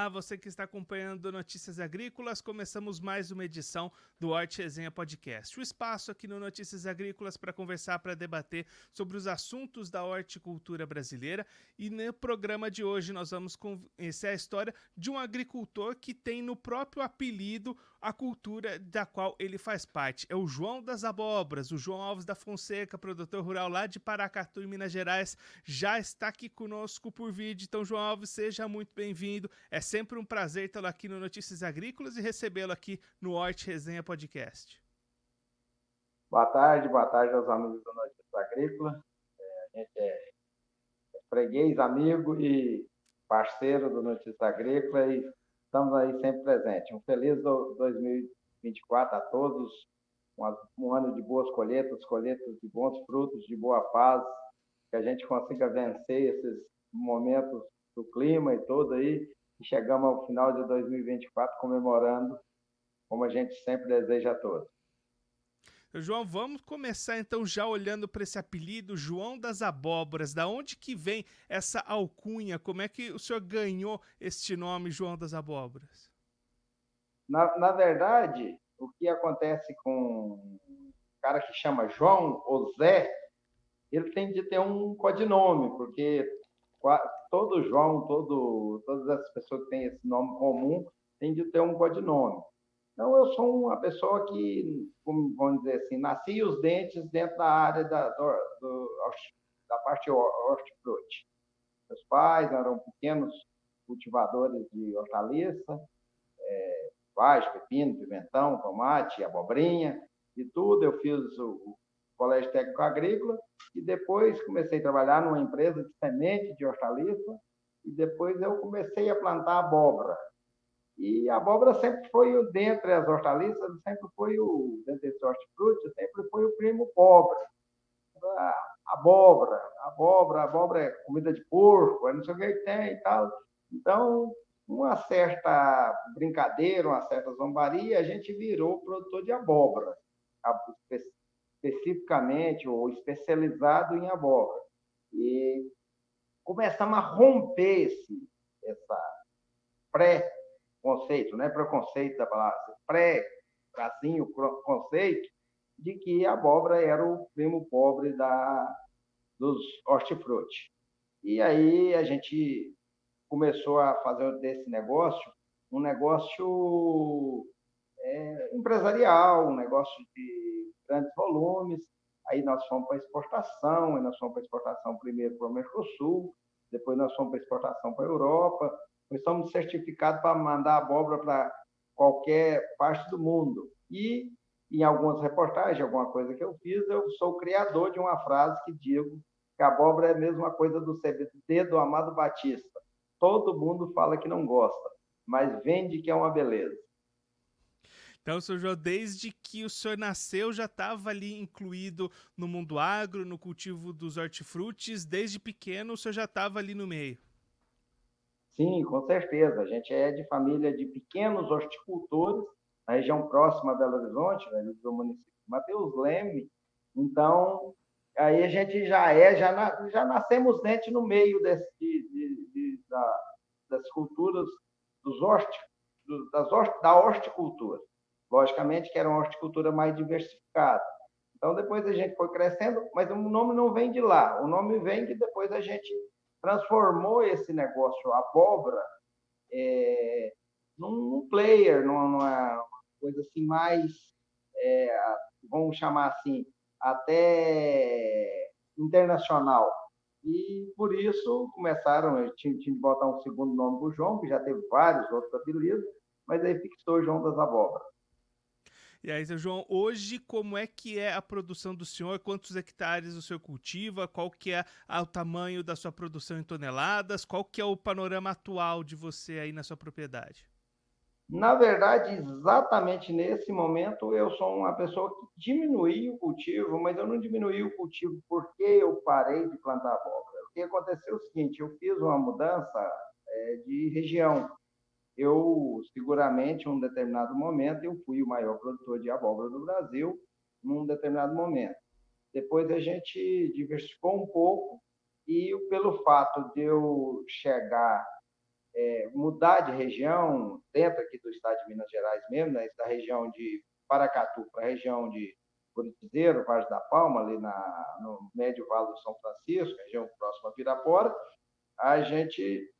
Olá, você que está acompanhando Notícias Agrícolas, começamos mais uma edição do Horte Resenha Podcast. O espaço aqui no Notícias Agrícolas para conversar, para debater sobre os assuntos da horticultura brasileira. E no programa de hoje nós vamos conhecer a história de um agricultor que tem no próprio apelido a cultura da qual ele faz parte. É o João das Abobras, o João Alves da Fonseca, produtor rural lá de Paracatu, em Minas Gerais, já está aqui conosco por vídeo. Então, João Alves, seja muito bem-vindo. É sempre um prazer tê-lo aqui no Notícias Agrícolas e recebê-lo aqui no Horte Resenha Podcast. Boa tarde, boa tarde aos amigos do Notícias Agrícolas. É, a gente é freguês, amigo e parceiro do Notícias Agrícolas e estamos aí sempre presentes. Um feliz 2024 a todos, um ano de boas colheitas, colheitas de bons frutos, de boa paz, que a gente consiga vencer esses momentos do clima e tudo aí, e chegamos ao final de 2024 comemorando, como a gente sempre deseja a todos. João, vamos começar então já olhando para esse apelido, João das Abóboras. Da onde que vem essa alcunha? Como é que o senhor ganhou este nome, João das Abóboras? Na, na verdade, o que acontece com um cara que chama João ou Zé, ele tem de ter um codinome, porque todo João, todo, todas as pessoas que têm esse nome comum, têm de ter um codinome. Então, eu sou uma pessoa que, vamos dizer assim, nasci os dentes dentro da área da, do, do, da parte hortifruti. Meus pais eram pequenos cultivadores de hortaliça, é, pepino, pimentão, tomate, abobrinha e tudo. Eu fiz o, o Colégio Técnico Agrícola e depois comecei a trabalhar numa empresa de semente de hortaliça e depois eu comecei a plantar abóbora. E a abóbora sempre foi, o, dentre as hortaliças, sempre foi o, dentre esses hortifruti, sempre foi o primo pobre. A abóbora, abóbora, abóbora é comida de porco, é não sei o que tem e tal. Então, uma certa brincadeira, uma certa zombaria, a gente virou produtor de abóbora, especificamente ou especializado em abóbora. E começamos a romper esse, essa pré conceito, não é preconceito da palavra, pré-tracinho conceito de que a abóbora era o primo pobre da, dos hortifruti. E aí a gente começou a fazer desse negócio um negócio é, empresarial, um negócio de grandes volumes. Aí nós fomos para exportação, aí nós fomos para exportação primeiro para o Mercosul, depois nós fomos para exportação para a Europa, nós somos certificados para mandar abóbora para qualquer parte do mundo. E em algumas reportagens, alguma coisa que eu fiz, eu sou o criador de uma frase que digo que a abóbora é a mesma coisa do CBD do Amado Batista. Todo mundo fala que não gosta, mas vende que é uma beleza. Então, senhor João, desde que o senhor nasceu, já estava ali incluído no mundo agro, no cultivo dos hortifrutis, desde pequeno o senhor já estava ali no meio. Sim, com certeza. A gente é de família de pequenos horticultores na região próxima a Belo Horizonte, né, do município de Mateus Leme. Então, aí a gente já é, já, na, já nascemos dentro no meio desse, de, de, de, da, das culturas dos horti, das horti, da horticultura. Logicamente que era uma horticultura mais diversificada. Então, depois a gente foi crescendo, mas o nome não vem de lá. O nome vem que depois a gente transformou esse negócio abóbora é, num player, numa, coisa assim mais, é, vamos chamar assim, até internacional. E por isso começaram, eu tinha, tinha de botar um segundo nome para o João, que já teve vários outros apelidos, mas aí fixou João das Abóboras. E aí, seu João, hoje como é que é a produção do senhor? Quantos hectares o senhor cultiva? Qual que é o tamanho da sua produção em toneladas? Qual que é o panorama atual de você aí na sua propriedade? Na verdade, exatamente nesse momento, eu sou uma pessoa que diminui o cultivo, mas eu não diminui o cultivo porque eu parei de plantar abóbora. O que aconteceu é o seguinte, eu fiz uma mudança é, de região eu seguramente, em um determinado momento, eu fui o maior produtor de abóbora do Brasil, num determinado momento. Depois a gente diversificou um pouco e pelo fato de eu chegar é, mudar de região, dentro aqui do estado de Minas Gerais mesmo, né, da região de Paracatu para a região de Curitizeiro, Vaz da Palma, ali na, no médio vale do São Francisco, região próxima a Pirapora, a gente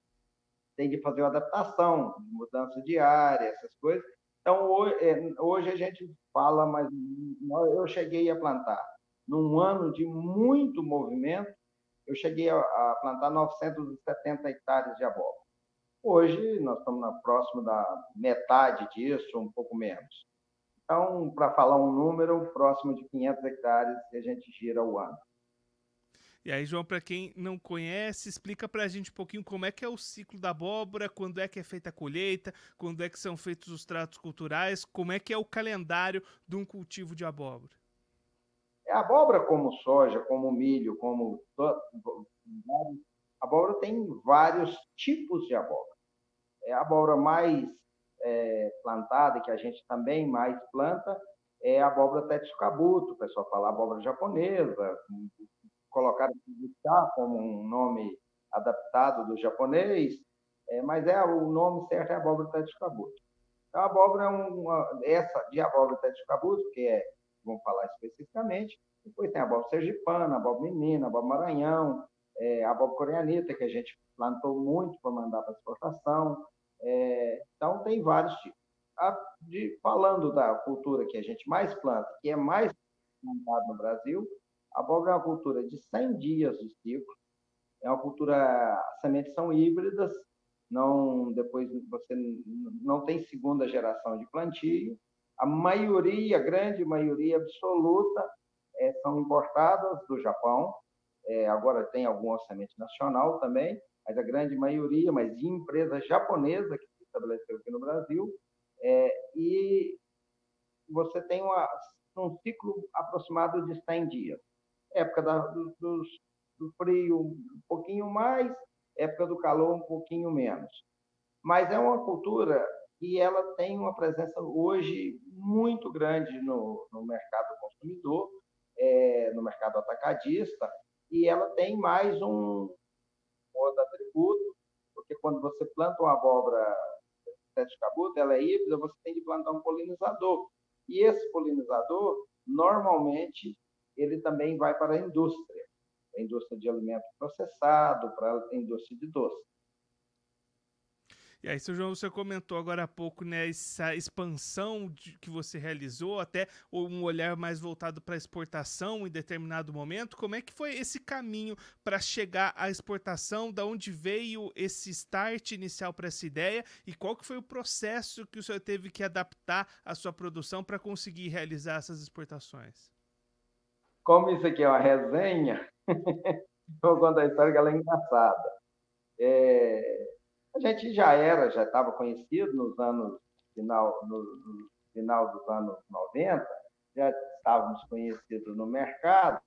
tem que fazer uma adaptação, mudança de área, essas coisas. Então, hoje, é, hoje a gente fala, mas eu cheguei a plantar, num ano de muito movimento, eu cheguei a, plantar 970 hectares de abóbora. Hoje, nós estamos na próximo da metade disso, um pouco menos. Então, para falar um número, próximo de 500 hectares que a gente gira o ano. E aí, João, para quem não conhece, explica para a gente um pouquinho como é que é o ciclo da abóbora, quando é que é feita a colheita, quando é que são feitos os tratos culturais, como é que é o calendário de um cultivo de abóbora. A abóbora, como soja, como milho, como a abóbora tem vários tipos de abóbora. É a abóbora mais é, plantada, que a gente também mais planta, é a abóbora tetsukabuto, o pessoal fala abóbora japonesa, colocaram chá como um nome adaptado do japonês, é, mas é o nome certo é abóbora tetsukabuto. Então, a abóbora é uma, essa de abóbora tetsukabuto, que é, vamos falar especificamente, depois tem a abóbora sergipana, a abóbora menina, a abóbora maranhão, é, a abóbora coreanita, que a gente plantou muito para mandar para exportação, é, então, tem vários tipos. A, de, falando da cultura que a gente mais planta, que é mais plantada no Brasil, abóbora é uma cultura de 100 dias de ciclo, é uma cultura, as sementes são híbridas, não depois você não tem segunda geração de plantio. A maioria, a grande maioria absoluta, é, são importadas do Japão. É, agora tem alguma semente nacional também, mas a grande maioria, mas de empresas japonesas que se estabeleceram aqui no Brasil, é, e você tem uma, um ciclo aproximado de 100 dias. Época da, do, do, do frio um pouquinho mais, época do calor um pouquinho menos. Mas é uma cultura que ela tem uma presença hoje muito grande no, no mercado consumidor, é, no mercado atacadista, e ela tem mais um, outro atributo, porque quando você planta uma abóbora sete cabuto, ela é híbrida, você tem que plantar um polinizador. E esse polinizador, normalmente, ele também vai para a indústria, a indústria de alimento processado, para a indústria de doce. E aí, seu João, você comentou agora há pouco né, essa expansão de, que você realizou, até um olhar mais voltado para a exportação em determinado momento. Como é que foi esse caminho para chegar à exportação? Da onde veio esse start inicial para essa ideia? E qual que foi o processo que o senhor teve que adaptar a sua produção para conseguir realizar essas exportações? Como isso aqui é uma resenha, vou contar a história que ela é engraçada. É, a gente já era, já estava conhecido nos anos final, no, no final dos anos 90, já estávamos conhecidos no mercado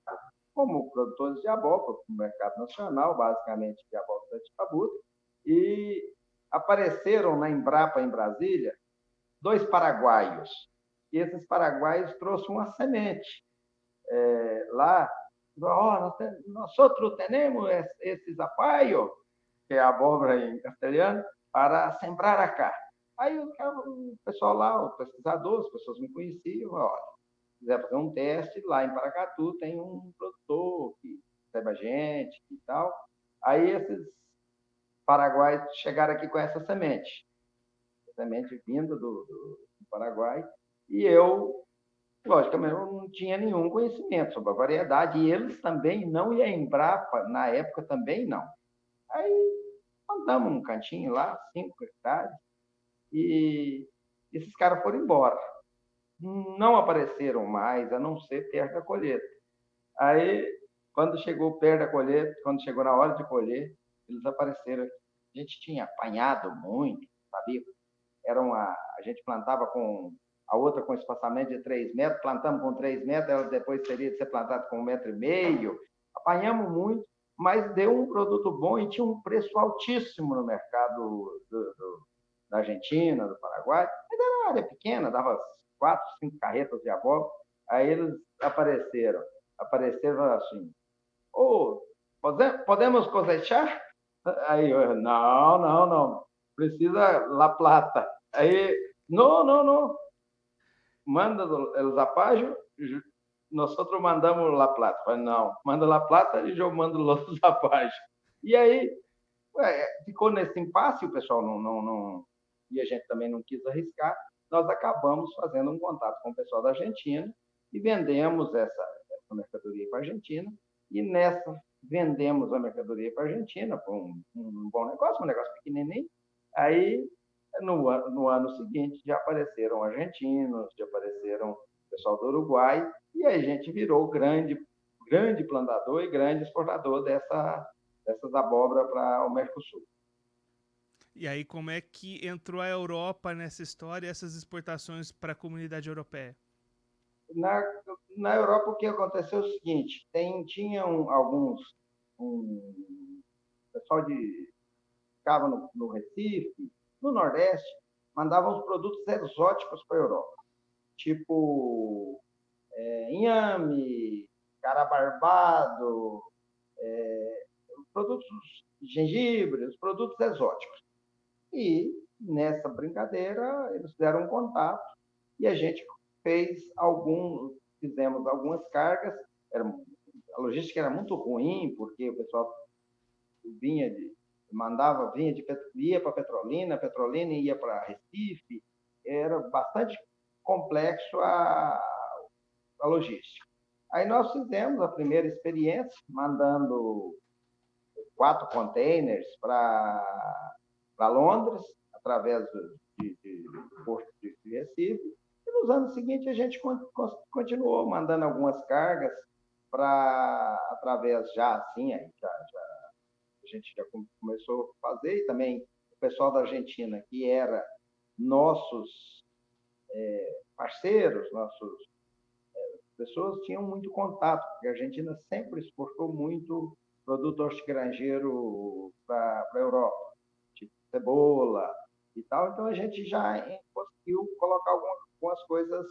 como produtores de abóbora, no mercado nacional, basicamente de abóbora de cabuto, e apareceram na Embrapa, em Brasília, dois paraguaios. E esses paraguaios trouxeram uma semente. É, lá, nós, temos esses apaios, que é abóbora em castelhano, para sembrar cá. Aí o pessoal lá, o pesquisador, as pessoas me conheciam, olha, quiser fazer um teste, lá em Paracatu tem um produtor que recebe a gente e tal. Aí esses paraguaios chegaram aqui com essa semente, semente vinda do, do, do Paraguai, e eu, logicamente, eu não tinha nenhum conhecimento sobre a variedade, e eles também não, e a Embrapa, na época, também não. Aí andamos num cantinho lá, cinco hectares, e esses caras foram embora. Não apareceram mais, a não ser perto da colheita. Aí, quando chegou perto da colheita, quando chegou na hora de colher, eles apareceram. A gente tinha apanhado muito, sabia? Era uma, a gente plantava com a outra com espaçamento de 3 metros, plantamos com 3 metros, ela depois teria de ser plantada com um metro e meio. Apanhamos muito, mas deu um produto bom e tinha um preço altíssimo no mercado do, do, da Argentina, do Paraguai. Mas era uma área pequena, dava quatro, cinco carretas de abóbora. Aí eles apareceram, apareceram assim, oh, podemos cosechar? Aí eu, não, não, não, precisa La Plata. Aí, não, não, não. Manda o Zapágio, nós outros mandamos La Plata. Falei, não, manda La Plata e eu mando Los Zapágio. E aí, ué, ficou nesse impasse, o pessoal não, não, não... E a gente também não quis arriscar. Nós acabamos fazendo um contato com o pessoal da Argentina e vendemos essa, essa mercadoria para a Argentina. E nessa vendemos a mercadoria para a Argentina, foi um, um, bom negócio, um negócio pequenininho. Aí, no, no ano seguinte, já apareceram argentinos, já apareceram pessoal do Uruguai, e aí a gente virou grande, grande plantador e grande exportador dessa, dessas abóbora para o Mercosul. E aí, como é que entrou a Europa nessa história, essas exportações para a comunidade europeia? Na, na Europa, o que aconteceu é o seguinte: tem, tinham alguns. Um, pessoal de. ficava no, no Recife, no Nordeste, mandavam os produtos exóticos para a Europa, tipo é, inhame, cara barbado, é, produtos gengibre, os produtos exóticos. E nessa brincadeira eles fizeram um contato e a gente fez algum, fizemos algumas cargas. Era, a logística era muito ruim porque o pessoal vinha de mandava vinha de ia para Petrolina, Petrolina ia para Recife, era bastante complexo a, a logística. Aí nós fizemos a primeira experiência mandando quatro containers para Londres, através de, de, do Porto de Recife. E nos anos seguintes a gente continuou mandando algumas cargas para através já assim, aí já, já, a gente já começou a fazer, e também o pessoal da Argentina, que era nossos é, parceiros, nossos é, pessoas tinham muito contato, porque a Argentina sempre exportou muito produto hortigranjeiro para a Europa, tipo cebola e tal. Então a gente já conseguiu colocar algumas, algumas coisas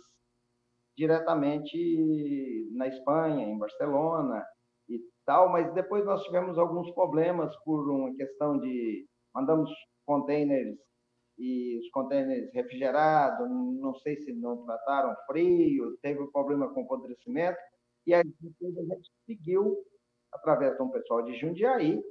diretamente na Espanha, em Barcelona tal, mas depois nós tivemos alguns problemas por uma questão de mandamos containers e os containers refrigerados, não sei se não trataram frio, teve um problema com apodrecimento, e aí a gente seguiu através de um pessoal de Jundiaí,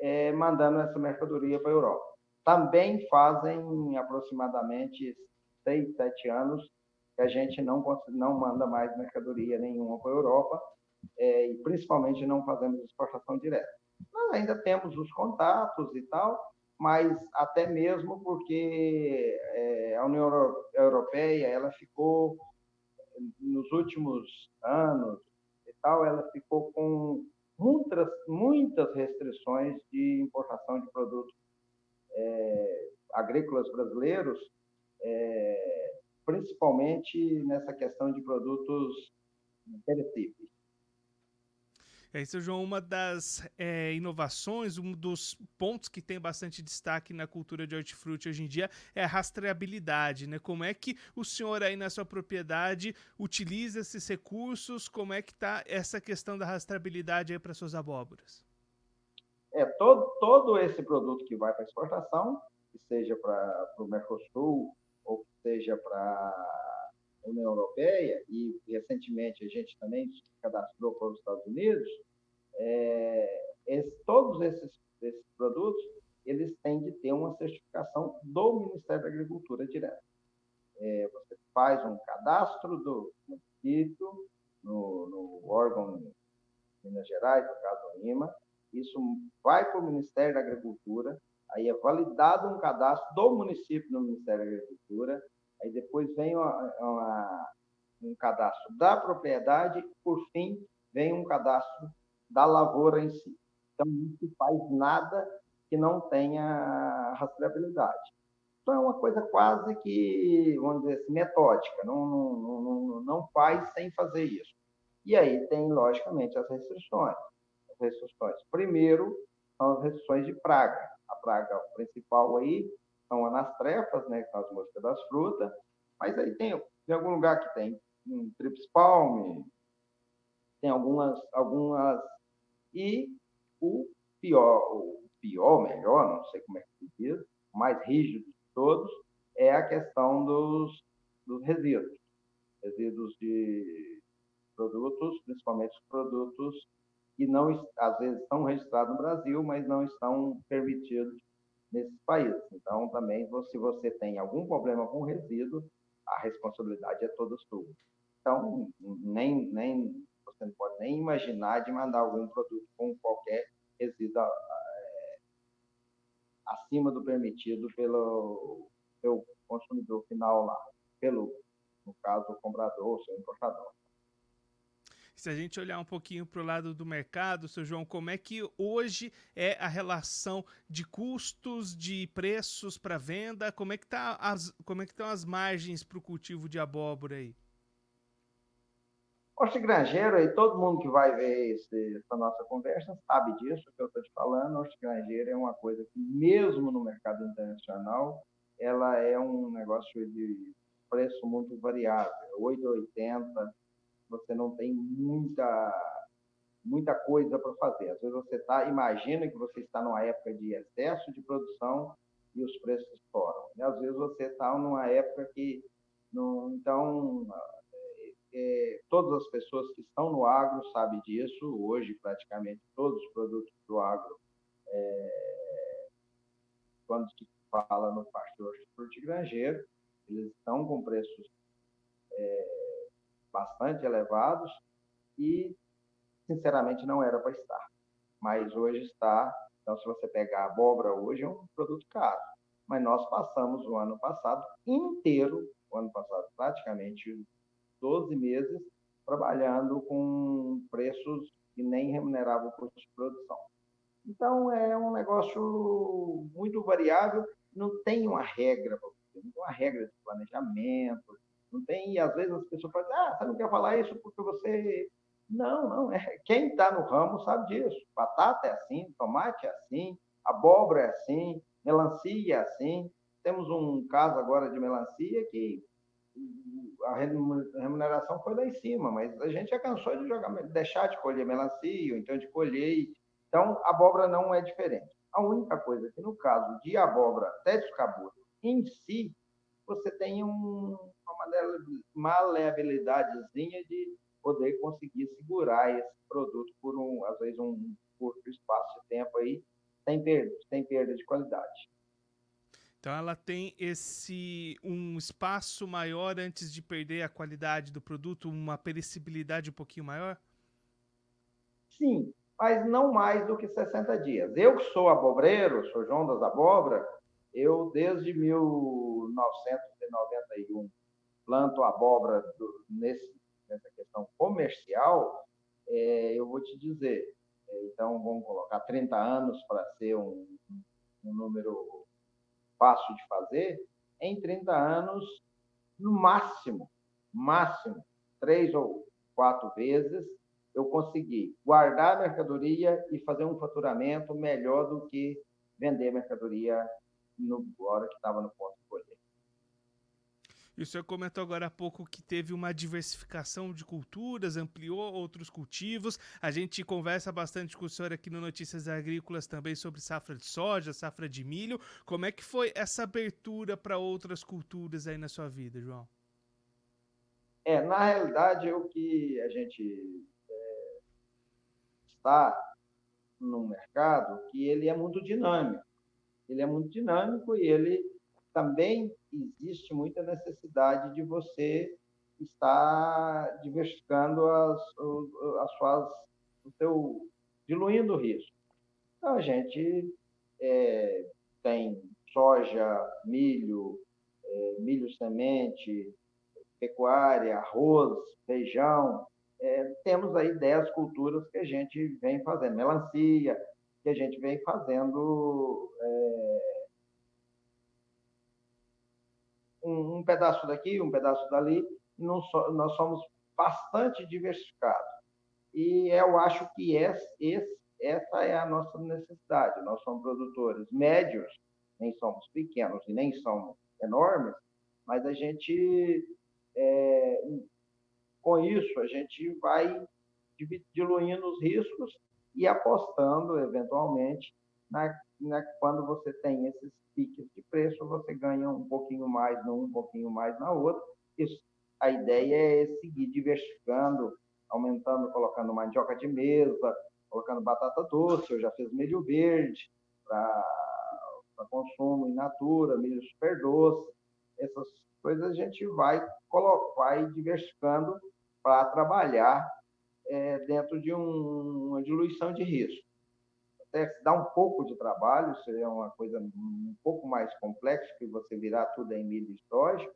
é, mandando essa mercadoria para a Europa. Também fazem aproximadamente seis, sete anos que a gente não, não manda mais mercadoria nenhuma para a Europa, é, e principalmente não fazemos exportação direta. Nós ainda temos os contatos e tal, mas até mesmo porque é, a União Europeia ela ficou nos últimos anos e tal, ela ficou com muitas, muitas restrições de importação de produtos é, agrícolas brasileiros, é, principalmente nessa questão de produtos perecíveis. É isso, João, uma das é, inovações, um dos pontos que tem bastante destaque na cultura de hortifruti hoje em dia é a rastreabilidade, né? Como é que o senhor aí na sua propriedade utiliza esses recursos? Como é que está essa questão da rastreabilidade aí para suas abóboras? É, todo, todo esse produto que vai para exportação, que seja para o Mercosul ou que seja para União Europeia, e recentemente a gente também cadastrou para os Estados Unidos, é, esse, todos esses, esses produtos eles têm de ter uma certificação do Ministério da Agricultura direto. É, você faz um cadastro do município no, no órgão de Minas Gerais, no caso Lima, isso vai para o Ministério da Agricultura, aí é validado um cadastro do município no Ministério da Agricultura, aí depois vem uma, uma, um cadastro da propriedade, por fim, vem um cadastro da lavoura em si. Então, não se faz nada que não tenha rastreabilidade. Então, é uma coisa quase que, vamos dizer assim, metódica, não, não, não, não faz sem fazer isso. E aí tem, logicamente, as restrições. As restrições, primeiro, são as restrições de praga. A praga principal aí são anastrefas, né, que são as moscas das frutas, mas aí tem, tem algum lugar que tem um trips palme, tem algumas, algumas e o pior, o pior, melhor, não sei como é que se diz, mais rígido de todos, é a questão dos, dos resíduos. Resíduos de produtos, principalmente os produtos que não, às vezes estão registrados no Brasil, mas não estão permitidos nesses países. Então, também, se você tem algum problema com resíduo, a responsabilidade é toda sua. Então, nem, nem, você não pode nem imaginar de mandar algum produto com qualquer resíduo é, acima do permitido pelo, pelo consumidor final lá, pelo, no caso, o comprador, o seu importador. Se a gente olhar um pouquinho para o lado do mercado, seu João, como é que hoje é a relação de custos, de preços para venda? Como é que tá as, como é que estão as margens para o cultivo de abóbora aí? Horti granjeiro, aí todo mundo que vai ver esse, essa nossa conversa sabe disso que eu estou te falando. Horti granjeiro é uma coisa que, mesmo no mercado internacional, ela é um negócio de preço muito variável, 8,80, você não tem muita muita coisa para fazer. Às vezes você tá, imagina que você está numa época de excesso de produção e os preços estouram. E às vezes você está numa época que não, então é, é, todas as pessoas que estão no agro sabem disso. Hoje praticamente todos os produtos do agro, é, quando se fala no pastor hortigranjeiro, eles estão com preços é, bastante elevados e, sinceramente, não era para estar. Mas hoje está. Então, se você pegar a abóbora hoje, é um produto caro. Mas nós passamos o ano passado inteiro, o ano passado praticamente 12 meses, trabalhando com preços que nem remuneravam o custo de produção. Então, é um negócio muito variável, não tem uma regra, não tem uma regra de planejamento, não tem, e às vezes as pessoas falam, ah, você não quer falar isso porque você. Não, não, é. Quem está no ramo sabe disso. Batata é assim, tomate é assim, abóbora é assim, melancia é assim. Temos um caso agora de melancia que a remuneração foi lá em cima, mas a gente já cansou de jogar, deixar de colher melancia, ou então de colher. Então, a abóbora não é diferente. A única coisa que, no caso de abóbora até descabura em si, você tem um, maleabilidadezinha de poder conseguir segurar esse produto por um, às vezes, um curto espaço de tempo aí, sem perda, sem perda de qualidade. Então ela tem esse um espaço maior antes de perder a qualidade do produto, uma perecibilidade um pouquinho maior? Sim, mas não mais do que 60 dias. Eu que sou abobreiro, sou João das Abóbora, eu desde 1991 planto abóbora do, nesse, nessa questão comercial, é, eu vou te dizer, é, então vamos colocar 30 anos para ser um, um número fácil de fazer, em 30 anos, no máximo, máximo, três ou quatro vezes, eu consegui guardar a mercadoria e fazer um faturamento melhor do que vender mercadoria no hora que estava no ponto. E o senhor comentou agora há pouco que teve uma diversificação de culturas, ampliou outros cultivos. A gente conversa bastante com o senhor aqui no Notícias Agrícolas também sobre safra de soja, safra de milho. Como é que foi essa abertura para outras culturas aí na sua vida, João? É, na realidade, o que a gente é, está no mercado, que ele é muito dinâmico. Ele é muito dinâmico e ele também existe muita necessidade de você estar diversificando as, as suas, o seu, diluindo o risco. Então, a gente é, tem soja, milho, é, milho semente, pecuária, arroz, feijão. É, temos aí 10 culturas que a gente vem fazendo, melancia, que a gente vem fazendo é, um, um pedaço daqui, um pedaço dali, so, nós somos bastante diversificados. E eu acho que esse, esse, essa é a nossa necessidade. Nós somos produtores médios, nem somos pequenos e nem somos enormes, mas a gente, é, com isso, a gente vai diluindo os riscos e apostando, eventualmente, na, na, quando você tem esses piques de preço, você ganha um pouquinho mais num, um pouquinho mais na outra. Isso, a ideia é seguir diversificando, aumentando, colocando mandioca de mesa, colocando batata doce, eu já fiz milho verde para consumo in natura, milho super doce, essas coisas a gente vai, vai diversificando para trabalhar é, dentro de um, uma diluição de risco. Até dá um pouco de trabalho, seria uma coisa um pouco mais complexa, que você virar tudo em milho histórico,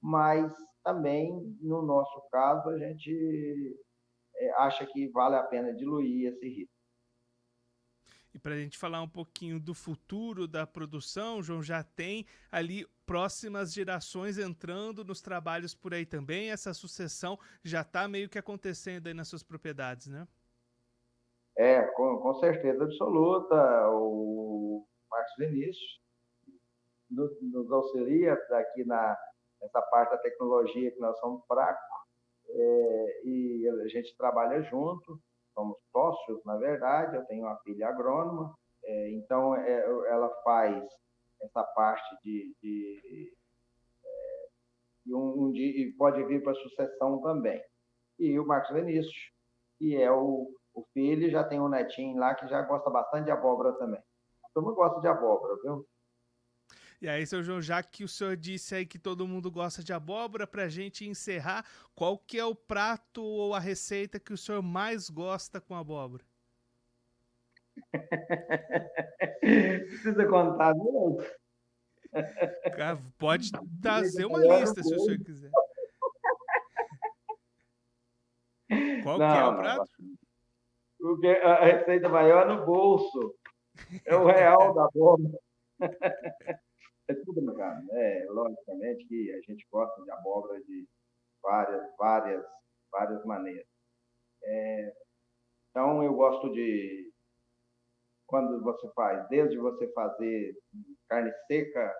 mas também, no nosso caso, a gente é, acha que vale a pena diluir esse risco. E para a gente falar um pouquinho do futuro da produção, João, já tem ali próximas gerações entrando nos trabalhos por aí também. Essa sucessão já está meio que acontecendo aí nas suas propriedades, né? É, com, com certeza absoluta. O Marcos Vinícius nos, nos auxilia aqui na, nessa parte da tecnologia que nós somos fracos. É, e a gente trabalha junto somos sócios, na verdade, eu tenho uma filha agrônoma, é, então é, ela faz essa parte de, de é, um, um, e pode vir para sucessão também. E o Marcos Vinícius, que é o, o filho, já tem um netinho lá que já gosta bastante de abóbora também. Todo mundo gosta de abóbora, viu? E aí, seu João, já que o senhor disse aí que todo mundo gosta de abóbora, para a gente encerrar, qual que é o prato ou a receita que o senhor mais gosta com abóbora? Precisa contar, não? Pode trazer uma lista, se o senhor quiser. Qual não, que é o prato? Porque a receita maior é no bolso. É o real da abóbora. É tudo ligado, né? Logicamente que a gente gosta de abóbora de várias, várias, várias maneiras. É, então, eu gosto de, quando você faz, desde você fazer carne seca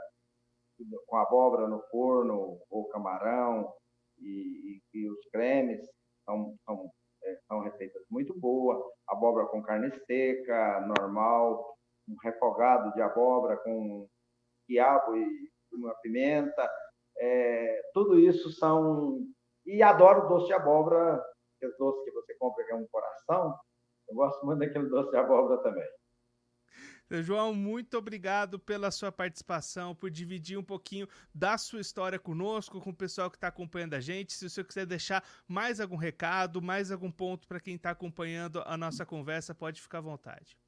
com abóbora no forno, ou camarão, e, e, e os cremes, são, são, é, são receitas muito boas. Abóbora com carne seca, normal, um refogado de abóbora com quiabo e uma pimenta. É, tudo isso são. E adoro doce de abóbora, aquele doce que você compra que é um coração. Eu gosto muito daquele doce de abóbora também. João, muito obrigado pela sua participação, por dividir um pouquinho da sua história conosco, com o pessoal que está acompanhando a gente. Se o senhor quiser deixar mais algum recado, mais algum ponto para quem está acompanhando a nossa conversa, pode ficar à vontade.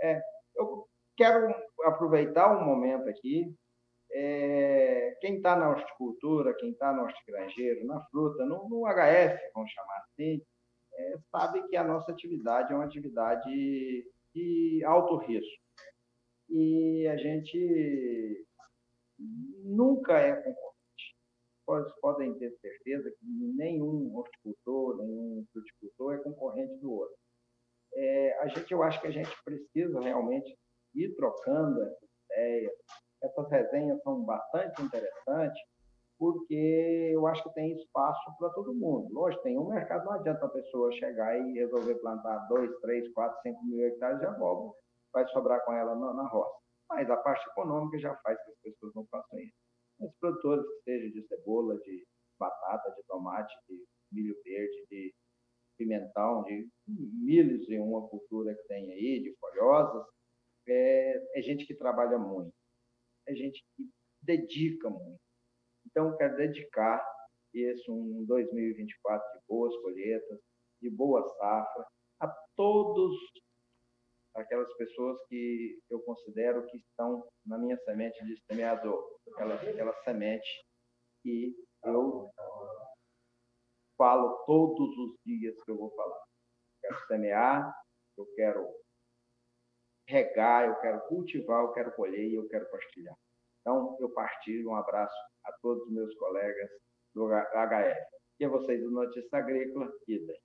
É, eu quero aproveitar um momento aqui. É, quem está na horticultura, quem está no hortigranjeiro, na fruta, no, no HF, vamos chamar assim, é, sabe que a nossa atividade é uma atividade de alto risco. E a gente nunca é concorrente. Podem ter certeza que nenhum horticultor, nenhum fruticultor é concorrente do outro. É, a gente, eu acho que a gente precisa realmente ir trocando essas ideias. Essas resenhas são bastante interessantes, porque eu acho que tem espaço para todo mundo. Hoje tem um mercado, não adianta a pessoa chegar e resolver plantar 2, 3, 4, 5 mil hectares de abóbora, vai sobrar com ela na, na roça. Mas a parte econômica já faz que as pessoas não façam isso. Os produtores que sejam de cebola, de batata, de tomate, de milho verde, de pimentão, de milhos em uma cultura que tem aí, de folhosas, é, é gente que trabalha muito, é gente que dedica muito. Então, quero dedicar esse um 2024 de boas colheitas, de boa safra, a todos aquelas pessoas que eu considero que estão na minha semente de semeador, aquela, aquela semente que eu falo todos os dias que eu vou falar. Quero semear, eu quero regar, eu quero cultivar, eu quero colher e eu quero partilhar. Então, eu partilho um abraço a todos os meus colegas do HF. E a vocês do Notícia Agrícola, idem.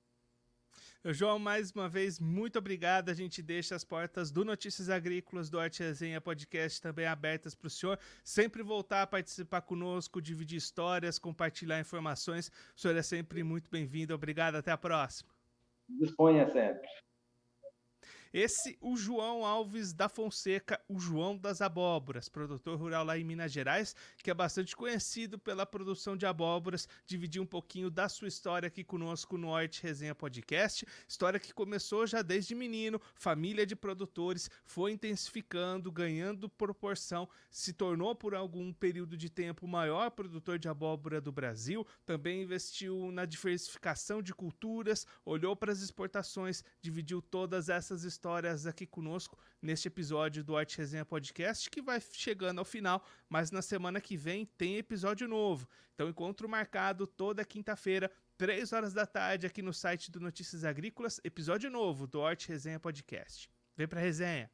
João, mais uma vez, muito obrigado. A gente deixa as portas do Notícias Agrícolas, do Arte Resenha Podcast também abertas para o senhor. Sempre voltar a participar conosco, dividir histórias, compartilhar informações. O senhor é sempre muito bem-vindo. Obrigado, até a próxima. Disponha sempre. Esse, o João Alves da Fonseca, o João das Abóboras, produtor rural lá em Minas Gerais, que é bastante conhecido pela produção de abóboras, dividir um pouquinho da sua história aqui conosco no Horte Resenha Podcast. História que começou já desde menino, família de produtores, foi intensificando, ganhando proporção, se tornou por algum período de tempo o maior produtor de abóbora do Brasil, também investiu na diversificação de culturas, olhou para as exportações, dividiu todas essas histórias aqui conosco neste episódio do Arte Resenha Podcast, que vai chegando ao final, mas na semana que vem tem episódio novo. Então, encontro marcado toda quinta-feira, 3 horas da tarde, aqui no site do Notícias Agrícolas, episódio novo do Arte Resenha Podcast. Vem pra resenha!